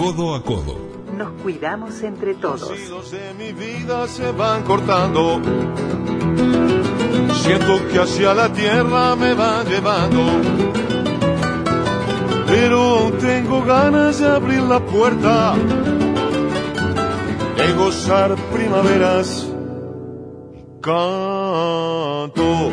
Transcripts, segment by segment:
codo a codo. Nos cuidamos entre todos. Los de mi vida se van cortando. Siento que hacia la tierra me va llevando. Pero tengo ganas de abrir la puerta. De gozar primaveras. Canto.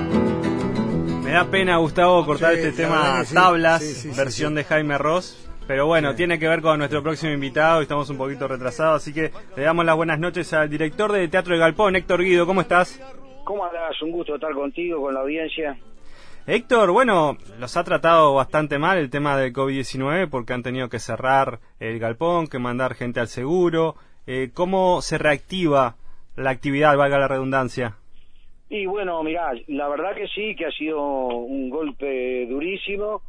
Me da pena, Gustavo, cortar Sí, este tema tablas, Sí, sí, sí, versión sí. de Jaime Ross. Pero bueno, Sí. tiene que ver con nuestro próximo invitado y estamos un poquito retrasados, así que le damos las buenas noches al director de Teatro de Galpón, Héctor Guido. ¿Cómo estás? ¿Cómo andás? Un gusto estar contigo, con la audiencia. Héctor, bueno, los ha tratado bastante mal el tema del COVID-19 porque han tenido que cerrar el galpón, que mandar gente al seguro. Eh, ¿Cómo se reactiva la actividad, valga la redundancia? Y bueno, mirá, la verdad que sí, que ha sido un golpe durísimo,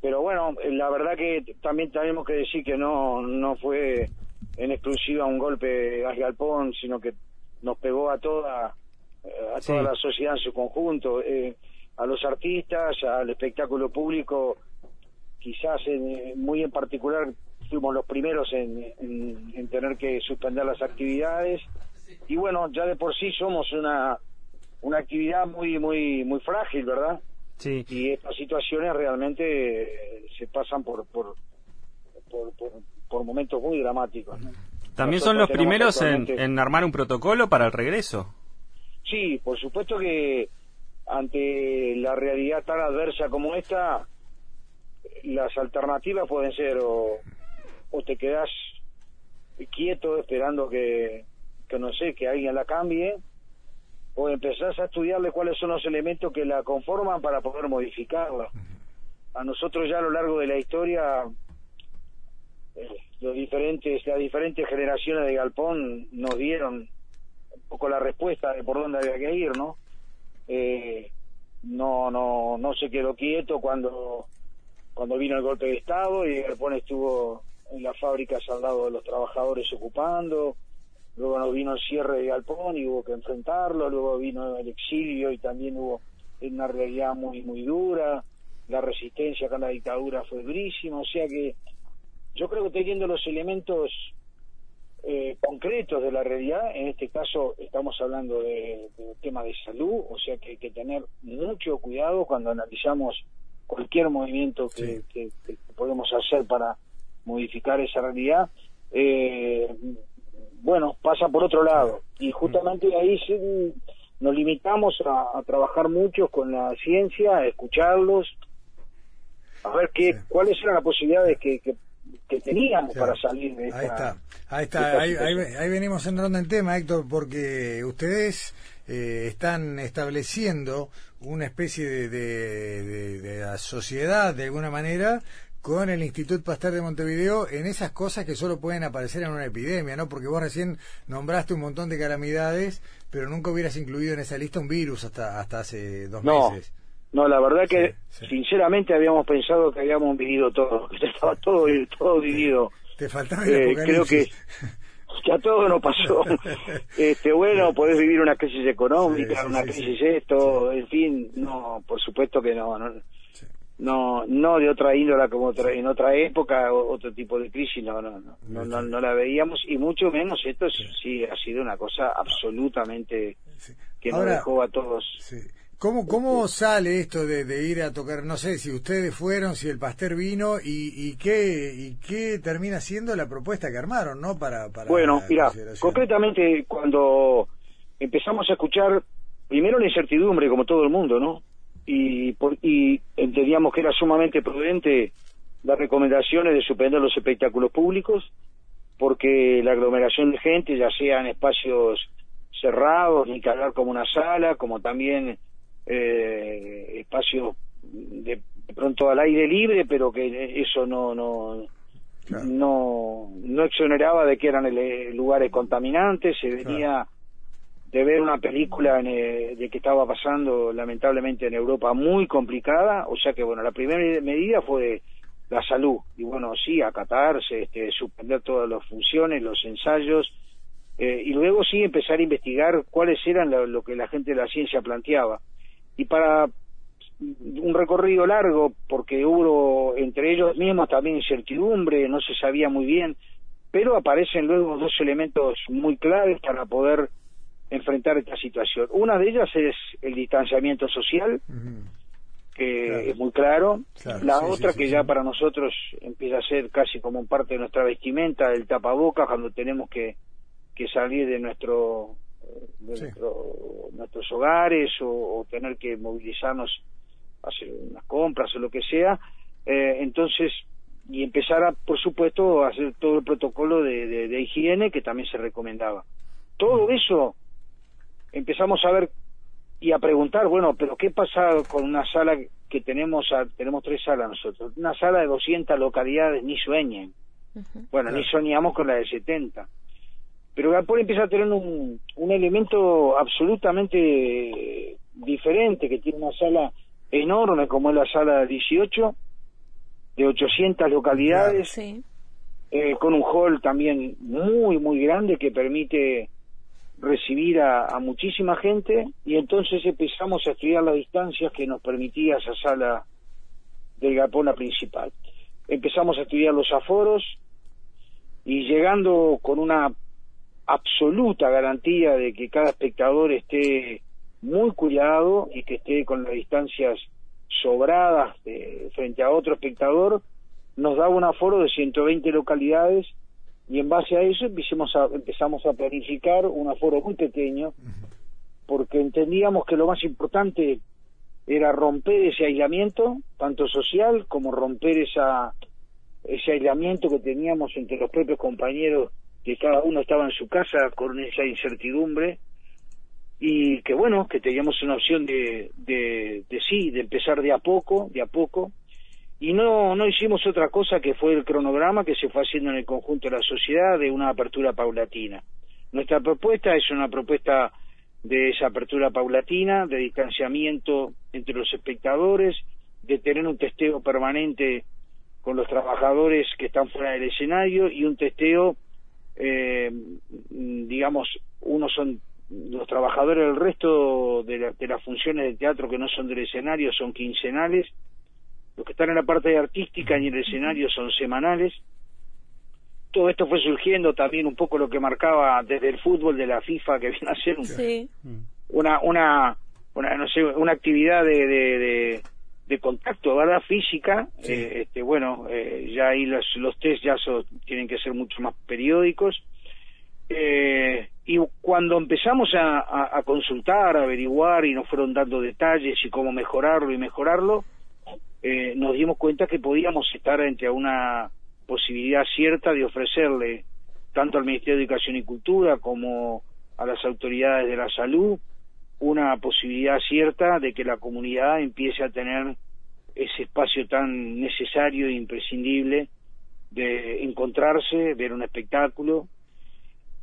pero bueno, la verdad que también tenemos que decir que no, no fue en exclusiva un golpe a Galpón, sino que nos pegó a toda, eh, a toda Sí. la sociedad en su conjunto, eh, a los artistas, al espectáculo público, quizás en- muy en particular fuimos los primeros en, en- en tener que suspender las actividades. Y bueno ya de por sí somos una una actividad muy muy muy frágil verdad Sí. y estas situaciones realmente eh, se pasan por por por, por, por momentos muy dramáticos ¿no? También son los primeros en, en armar un protocolo para el regreso. Sí, por supuesto que ante la realidad tan adversa como esta, las alternativas pueden ser o, o te quedas quieto esperando que, que, no sé, que alguien la cambie, o empezás a estudiarle cuáles son los elementos que la conforman para poder modificarla. A nosotros ya a lo largo de la historia, eh, los diferentes, las diferentes generaciones de Galpón nos dieron un poco la respuesta de por dónde había que ir, ¿no? Eh, no, no, no se quedó quieto cuando, cuando vino el golpe de Estado y Galpón estuvo en las fábricas al lado de los trabajadores ocupando, luego nos vino el cierre de Galpón y hubo que enfrentarlo, luego vino el exilio y también hubo una realidad muy, muy dura, la resistencia con la dictadura fue durísima, o sea que yo creo que teniendo los elementos eh, concretos de la realidad, en este caso estamos hablando de, de temas de salud, o sea que hay que tener mucho cuidado cuando analizamos cualquier movimiento que, que- que podemos hacer para modificar esa realidad. Eh, bueno, pasa por otro lado. Y justamente ahí sí nos limitamos a, a trabajar mucho con la ciencia, a escucharlos, a ver qué, cuáles eran las posibilidades que, que, que teníamos Claro. para salir de esta, Ahí está, ahí está, ahí, ahí- venimos entrando en tema, Héctor, porque ustedes eh, están estableciendo una especie de, de, de- sociedad, de alguna manera, con el Instituto Pasteur de Montevideo en esas cosas que solo pueden aparecer en una epidemia, ¿no? Porque vos recién nombraste un montón de calamidades, pero nunca hubieras incluido en esa lista un virus hasta, hasta hace dos No, meses. no, la verdad que Sí, sinceramente habíamos pensado que habíamos vivido todo, que ya estaba todo, todo vivido. Te faltaba el Eh, creo que apocalipsis. ya todo nos pasó. este Bueno, podés vivir una crisis económica, Sí, una crisis esto, en fin, no, por supuesto que no, no. No, no de otra índola como otra- en otra época, otro tipo de crisis, no, no, no, no, no, no la veíamos y mucho menos esto sí, sí ha sido una cosa absolutamente Sí. que nos Ahora- dejó a todos Sí. ¿Cómo, ¿Cómo sale esto de, de ir a tocar? No sé si ustedes fueron, si el pastor vino y, y qué y qué termina siendo la propuesta que armaron, ¿no? Para, para Bueno, mira, concretamente cuando empezamos a escuchar primero la incertidumbre como todo el mundo, ¿no? Y, por- y entendíamos que era sumamente prudente las recomendaciones de suspender los espectáculos públicos porque la aglomeración de gente, ya sea en espacios cerrados, ni que hablar como una sala, como también eh, espacios de, de pronto al aire libre, pero que eso no no Claro. no no exoneraba de que eran ele- lugares contaminantes, se venía de ver una película en, eh, de que estaba pasando lamentablemente en Europa muy complicada, o sea que bueno, la primera medida fue la salud, y bueno, sí, acatarse, este, suspender todas las funciones, los ensayos, eh, y luego sí empezar a investigar cuáles eran lo, lo que la gente de la ciencia planteaba. Y para un recorrido largo porque hubo entre ellos mismos también incertidumbre, no se sabía muy bien, pero aparecen luego dos elementos muy claves para poder enfrentar esta situación. Una de ellas es el distanciamiento social, que es muy claro. la otra, que ya para nosotros empieza a ser casi como parte de nuestra vestimenta, el tapabocas, cuando tenemos que, que salir de nuestro de nuestros hogares o, tener que movilizarnos hacer unas compras o lo que sea eh, entonces y empezar a por supuesto a hacer todo el protocolo de, de, higiene que también se recomendaba. Todo eso empezamos a ver y a preguntar bueno pero qué pasa con una sala que tenemos tenemos tres salas nosotros una sala de 200 localidades ni sueñen. Bueno ni soñamos con la de 70 pero Galpón empieza a tener un, un elemento absolutamente diferente, que tiene una sala enorme como es la sala 18, de 800 localidades, eh, con un hall también muy, muy grande que permite recibir a, muchísima gente y entonces empezamos a estudiar las distancias que nos permitía esa sala del galpón la principal. Empezamos a estudiar los aforos y llegando con una absoluta garantía de que cada espectador esté muy cuidado y que esté con las distancias sobradas frente a otro espectador, nos daba un aforo de 120 localidades y en base a eso empezamos a, empezamos a planificar un aforo muy pequeño porque entendíamos que lo más importante era romper ese aislamiento, tanto social como romper esa, ese aislamiento que teníamos entre los propios compañeros que cada uno estaba en su casa con esa incertidumbre y que bueno, que teníamos una opción de, de, de, sí, de empezar de a poco, de a poco, y no, no hicimos otra cosa que fue el cronograma que se fue haciendo en el conjunto de la sociedad de una apertura paulatina. Nuestra propuesta es una propuesta de esa apertura paulatina, de distanciamiento entre los espectadores, de tener un testeo permanente con los trabajadores que están fuera del escenario y un testeo eh, digamos, unos son los trabajadores del resto de, las funciones del teatro que no son del escenario son quincenales, los que están en la parte artística y en el escenario son semanales. Todo esto fue surgiendo también un poco lo que marcaba desde el fútbol de la FIFA que viene a ser una, una, una, no sé, una actividad de, de contacto, ¿verdad? Física, eh, este, bueno, eh, ya ahí los, los test ya tienen que ser mucho más periódicos. Eh, y cuando empezamos a, a, consultar, a averiguar y nos fueron dando detalles y cómo mejorarlo y mejorarlo, nos dimos cuenta que podíamos estar ante una posibilidad cierta de ofrecerle tanto al Ministerio de Educación y Cultura como a las autoridades de la salud una posibilidad cierta de que la comunidad empiece a tener ese espacio tan necesario e imprescindible de encontrarse, ver un espectáculo.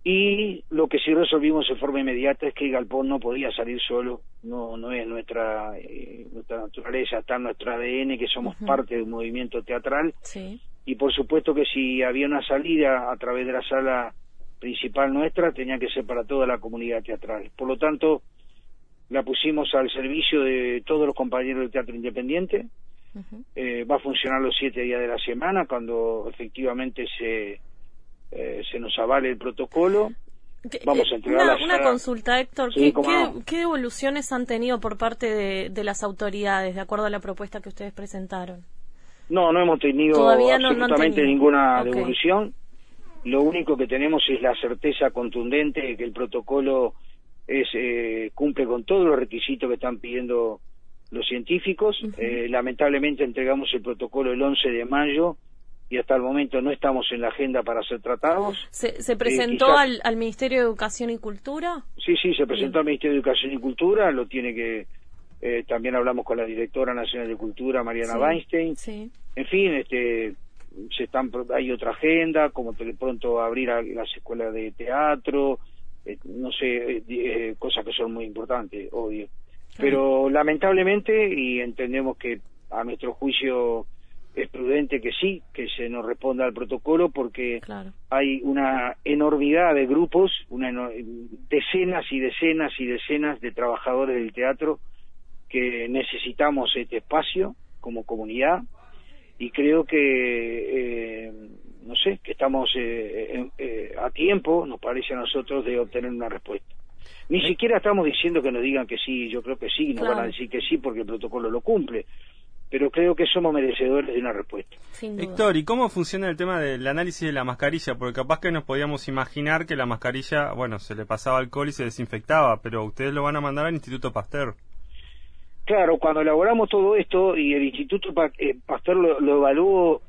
Y lo que sí resolvimos en forma inmediata es que el galpón no podía salir solo, no, no es nuestra, eh, nuestra naturaleza, está en nuestro ADN, que somos parte de un movimiento teatral. Y por supuesto que si había una salida a través de la sala principal nuestra, tenía que ser para toda la comunidad teatral. Por lo tanto, la pusimos al servicio de todos los compañeros del Teatro Independiente. Eh, va a funcionar los siete días de la semana cuando efectivamente se, eh, se nos avale el protocolo. Vamos a entregar una, consulta, Héctor. ¿Qué, ¿qué, evoluciones han tenido por parte de, las autoridades de acuerdo a la propuesta que ustedes presentaron? No, no hemos tenido absolutamente ninguna devolución. Lo único que tenemos es la certeza contundente de que el protocolo es, eh, cumple con todos los requisitos que están pidiendo los científicos. eh, lamentablemente entregamos el protocolo el 11 de mayo y hasta el momento no estamos en la agenda para ser tratados. ¿Se, se presentó al, al, Ministerio de Educación y Cultura? Sí, sí, se presentó al Ministerio de Educación y Cultura, lo tiene que... Eh, también hablamos con la directora nacional de Cultura, Mariana Weinstein. Sí. En fin, este, se están, hay otra agenda, como de pronto abrir las escuelas de teatro, eh, no sé, eh, eh, cosas que son muy importantes, obvio. Pero lamentablemente, y entendemos que a nuestro juicio es prudente que sí, que se nos responda al protocolo porque hay una enormidad de grupos, una decenas y decenas y decenas de trabajadores del teatro que necesitamos este espacio como comunidad y creo que, eh, no sé, que estamos eh, eh, a tiempo, nos parece a nosotros, de obtener una respuesta. Ni siquiera estamos diciendo que nos digan que sí, yo creo que sí, no van a decir que sí porque el protocolo lo cumple, pero creo que somos merecedores de una respuesta. Héctor, ¿y cómo funciona el tema del análisis de la mascarilla? Porque capaz que nos podíamos imaginar que la mascarilla, bueno, se le pasaba alcohol y se desinfectaba, pero ustedes lo van a mandar al Instituto Pasteur. Claro, cuando elaboramos todo esto y el Instituto eh, Pasteur lo, evaluó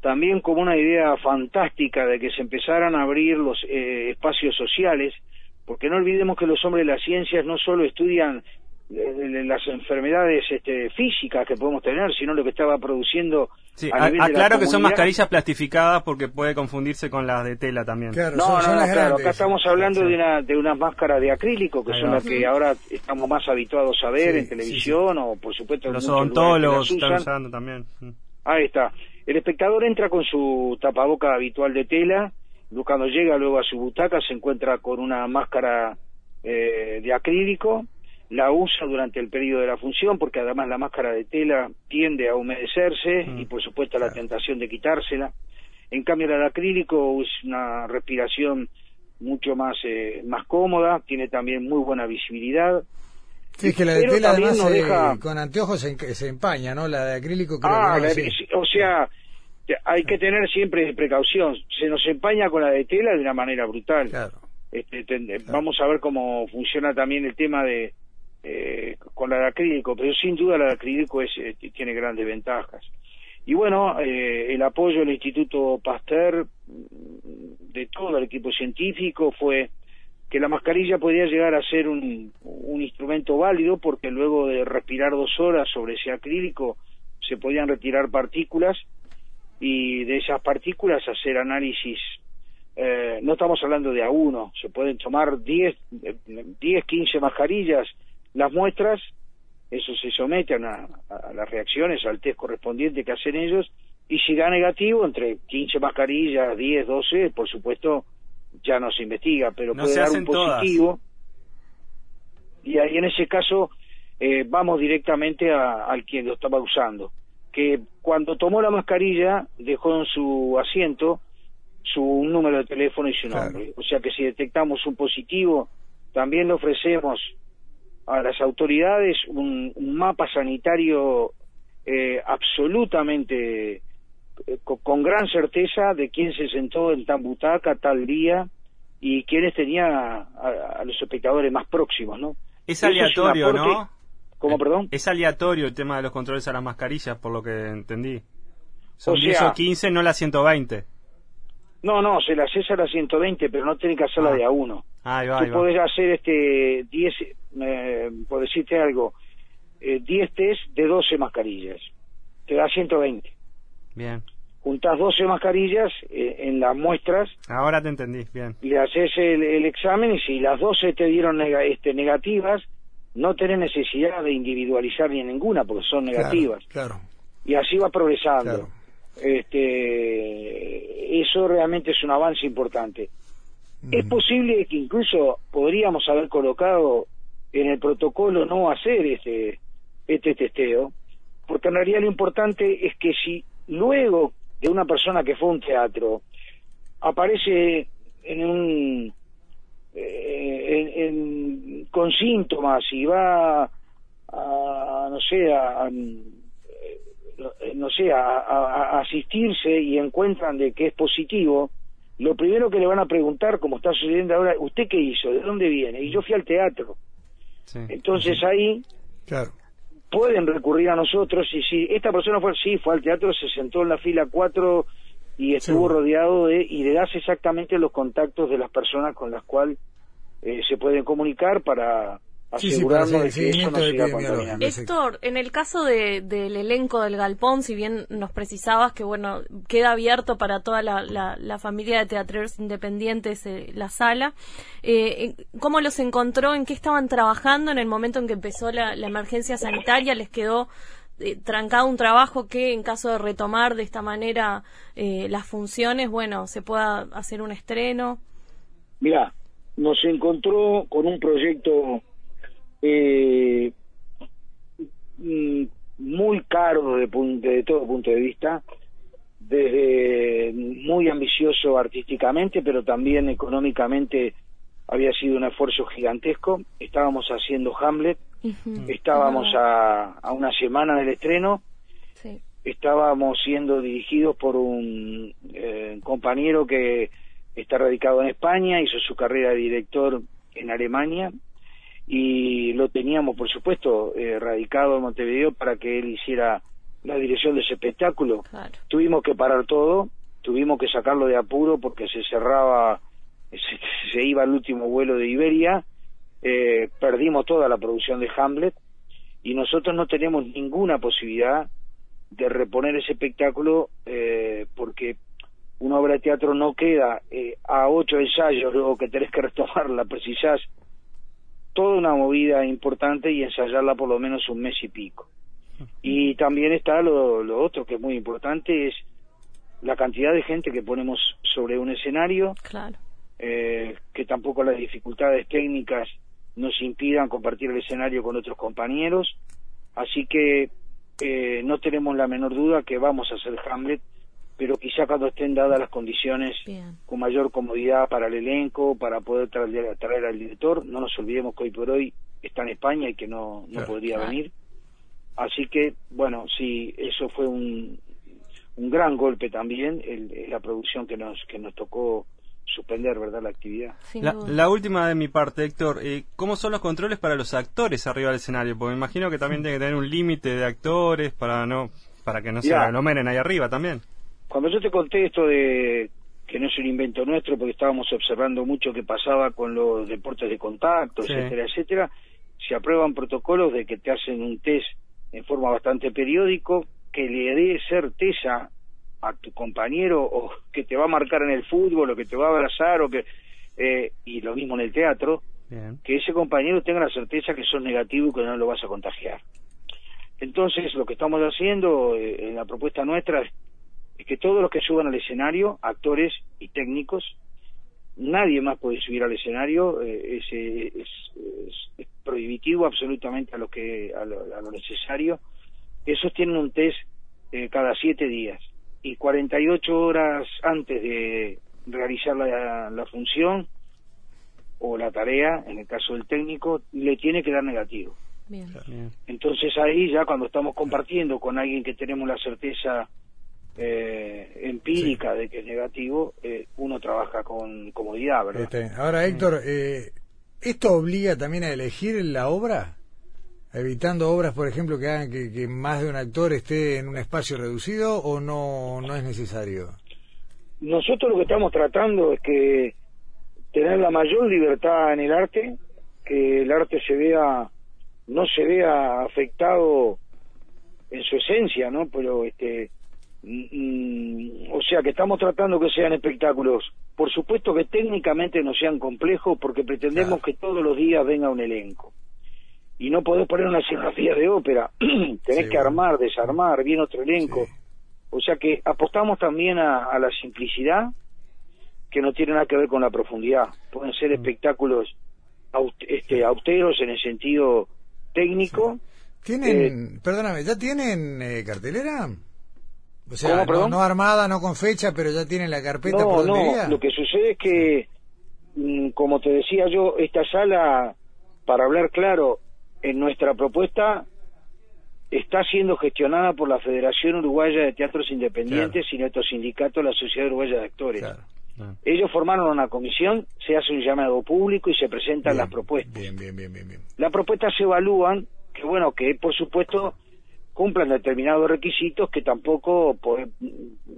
también como una idea fantástica de que se empezaran a abrir los eh, espacios sociales, porque no olvidemos que los hombres de las ciencias no solo estudian las enfermedades este, físicas que podemos tener, sino lo que estaba produciendo. Sí, aclaro que son mascarillas plastificadas porque puede confundirse con las de tela también. no, no, claro, acá estamos hablando de, una, de unas máscaras de acrílico que son las que ahora estamos más habituados a ver en televisión o, por supuesto, los odontólogos están usando también. Ahí está. El espectador entra con su tapaboca habitual de tela, cuando llega luego a su butaca se encuentra con una máscara eh, de acrílico la usa durante el periodo de la función porque además la máscara de tela tiende a humedecerse mm. y por supuesto la tentación de quitársela. En cambio el acrílico es una respiración mucho más eh, más cómoda, tiene también muy buena visibilidad. Sí, es que la de tela además con anteojos se, empaña, ¿no? La de acrílico creo ah, o sea, hay que tener siempre precaución. Se nos empaña con la de tela de una manera brutal. Este, vamos a ver cómo funciona también el tema de, eh, con la de acrílico, pero sin duda la de acrílico es, eh, tiene grandes ventajas. Y bueno, eh, el apoyo del Instituto Pasteur mm, de todo el equipo científico fue que la mascarilla podía llegar a ser un, instrumento válido porque luego de respirar dos horas sobre ese acrílico se podían retirar partículas y de esas partículas hacer análisis eh, no estamos hablando de a uno, se pueden tomar 10, 10 15 mascarillas las muestras, eso se somete a, las reacciones, al test correspondiente que hacen ellos, y si da negativo, entre 15 mascarillas, 10, 12, por supuesto, ya no se investiga, pero puede dar un positivo. Y ahí en ese caso eh, vamos directamente al quien lo estaba usando, que cuando tomó la mascarilla dejó en su asiento su número de teléfono y su nombre. O sea que si detectamos un positivo, también le ofrecemos a las autoridades un, mapa sanitario eh, absolutamente eh, con, gran certeza de quién se sentó en tan butaca tal día y quiénes tenía a, los espectadores más próximos, ¿no? Es aleatorio, ¿no? ¿Cómo, perdón? Es aleatorio el tema de los controles a las mascarillas, por lo que entendí. Son o 10 o 15, no las 120. No, no, se las hace a las 120, pero no tiene que hacerla ah. de a uno. Ah, va, Tú podés hacer este 10, eh, por decirte algo, eh, 10 test de 12 mascarillas. Te da 120. Bien. Juntás 12 mascarillas eh, en las muestras. Ahora te entendí, bien. Y haces el, el examen y si las 12 te dieron este, negativas, no tenés necesidad de individualizar ni ninguna porque son negativas. Claro. Y así va progresando. Este, eso realmente es un avance importante. Es posible que incluso podríamos haber colocado en el protocolo no hacer este, este testeo, porque en realidad lo importante es que si luego de una persona que fue a un teatro aparece en un eh, con síntomas y va a, no sé a, no sé a, asistirse y encuentran de que es positivo lo primero que le van a preguntar, como está sucediendo ahora, ¿usted qué hizo? ¿De dónde viene? Y yo fui al teatro. Entonces ahí pueden recurrir a nosotros y si esta persona fue sí, fue al teatro, se sentó en la fila 4 y estuvo rodeado de, y le das exactamente los contactos de las personas con las cuales eh, se pueden comunicar para asegurarnos de que eso no siga Héctor, en el caso del elenco del Galpón, si bien nos precisabas que bueno queda abierto para toda la, familia de teatreros independientes eh, la sala, eh, ¿cómo los encontró? ¿En qué estaban trabajando en el momento en que empezó la, emergencia sanitaria? ¿Les quedó eh, trancado un trabajo que en caso de retomar de esta manera eh, las funciones, bueno, se pueda hacer un estreno? Mira, nos encontró con un proyecto eh, mm, muy caro desde, pun- desde todo punto de vista, desde muy ambicioso artísticamente, pero también económicamente había sido un esfuerzo gigantesco. Estábamos haciendo Hamlet, Ujú. estábamos a, a una semana del estreno, sí. estábamos siendo dirigidos por un eh, compañero que está radicado en España, hizo su carrera de director en Alemania y lo teníamos, por supuesto, eh, radicado en Montevideo para que él hiciera la dirección de ese espectáculo. Claro. Tuvimos que parar todo, tuvimos que sacarlo de apuro porque se cerraba, se, se iba el último vuelo de Iberia, eh, perdimos toda la producción de Hamlet y nosotros no tenemos ninguna posibilidad de reponer ese espectáculo eh, porque una obra de teatro no queda eh, a ocho ensayos luego que tenés que retomarla, precisás toda una movida importante y ensayarla por lo menos un mes y pico. Y también está lo, lo otro que es muy importante, es la cantidad de gente que ponemos sobre un escenario, Claro. eh, que tampoco las dificultades técnicas nos impidan compartir el escenario con otros compañeros. Así que eh, no tenemos la menor duda que vamos a hacer Hamlet, pero quizá cuando estén dadas las condiciones Bien. con mayor comodidad para el elenco, para poder traer, traer al director. No nos olvidemos que hoy por hoy está en España y que no, no Claro. podría Claro. venir. Así que, bueno, sí, eso fue un, un gran golpe también, el- la producción que nos, que nos tocó suspender, ¿verdad?, la actividad. La, última de mi parte, Héctor, eh, ¿cómo son los controles para los actores arriba del escenario? Porque me imagino que también tiene que tener un límite de actores para no para que no se Mirá. aglomeren ahí arriba también. Cuando yo te conté esto de que no es un invento nuestro, porque estábamos observando mucho que pasaba con los deportes de contacto, Sí. etcétera, etcétera, se aprueban protocolos de que te hacen un test en forma bastante periódico, que le dé certeza a tu compañero o que te va a marcar en el fútbol o que te va a abrazar o que eh, y lo mismo en el teatro, Bien. que ese compañero tenga la certeza que sos negativo y que no lo vas a contagiar. Entonces, lo que estamos haciendo eh, en la propuesta nuestra es, que todos los que suban al escenario, actores y técnicos, nadie más puede subir al escenario, eh, es, es- es- es prohibitivo absolutamente a lo que a lo, a lo necesario. Esos tienen un test eh, cada siete días y 48 horas antes de realizar la, la función o la tarea, en el caso del técnico, le tiene que dar negativo. Bien. Entonces ahí ya cuando estamos compartiendo con alguien que tenemos la certeza eh, empírica de que es negativo, eh, uno trabaja con comodidad, ¿verdad? Está bien. Ahora, Héctor, eh, ¿esto obliga también a elegir la obra? Evitando obras, por ejemplo, que hagan que, que más de un actor esté en un espacio reducido o no, no es necesario? Nosotros lo que estamos tratando es que tener la mayor libertad en el arte, que el arte se vea, no se vea afectado en su esencia, ¿no? Pero este, mm, mm, o sea que estamos tratando que sean espectáculos, por supuesto que técnicamente no sean complejos, porque pretendemos Claro. que todos los días venga un elenco. Y no podés poner una escenografía de ópera, tenés Sí, que bueno. armar, desarmar, bien otro elenco. Sí. O sea que apostamos también a, a la simplicidad, que no tiene nada que ver con la profundidad. Pueden ser espectáculos aust- este, austeros en el sentido técnico. ¿Tienen, perdóname, ya tienen eh, cartelera? O sea, ¿Cómo, no, armada, no con fecha, pero ya tienen la carpeta No, por donde no, iría? lo que sucede es que, mm, como te decía yo, esta sala, para hablar claro, en nuestra propuesta está siendo gestionada por la Federación Uruguaya de Teatros Independientes y nuestro sindicato, la Sociedad Uruguaya de Actores. Claro. Ah. Ellos formaron una comisión, se hace un llamado público y se presentan Bien, las propuestas. Bien, bien, bien, bien, bien. Las propuestas se evalúan, que bueno, que por supuesto cumplan determinados requisitos que tampoco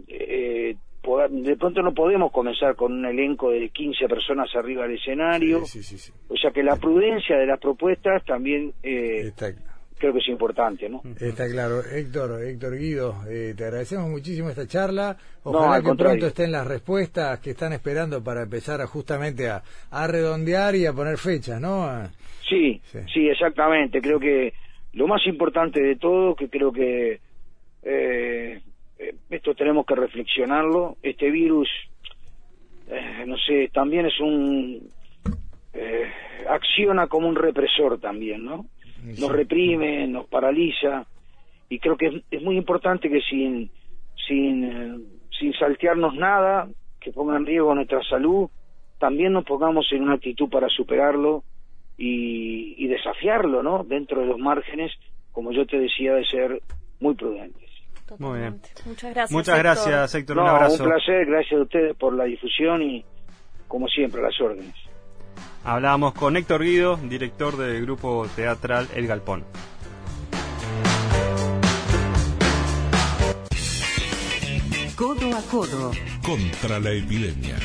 eh, de pronto no podemos comenzar con un elenco de 15 personas arriba del escenario. Sí, sí, sí, sí. O sea que la prudencia de las propuestas también eh, creo que es importante, ¿no? está claro. Héctor, Héctor Guido, eh, te agradecemos muchísimo esta charla. Ojalá al que contrario. pronto estén las respuestas que están esperando para empezar a, justamente a, a redondear y a poner fechas, ¿no? Sí. sí, exactamente. Creo que lo más importante de todo, que creo que eh, eh, esto tenemos que reflexionarlo, este virus, eh, no sé, también es un... eh, acciona como un represor también, ¿no? nos reprime, nos paraliza y creo que es, es muy importante que sin sin sin saltearnos nada, que ponga en riesgo nuestra salud, también nos pongamos en una actitud para superarlo y, y desafiarlo, ¿no? Dentro de los márgenes, como yo te decía, de ser muy prudentes. Muy bien. Muchas gracias. Muchas Héctor. gracias, Héctor. No, un abrazo. un placer, gracias a ustedes por la difusión y, como siempre, las órdenes. Hablábamos con Héctor Guido, director del grupo teatral El Galpón. Codo a codo. contra la epidemia.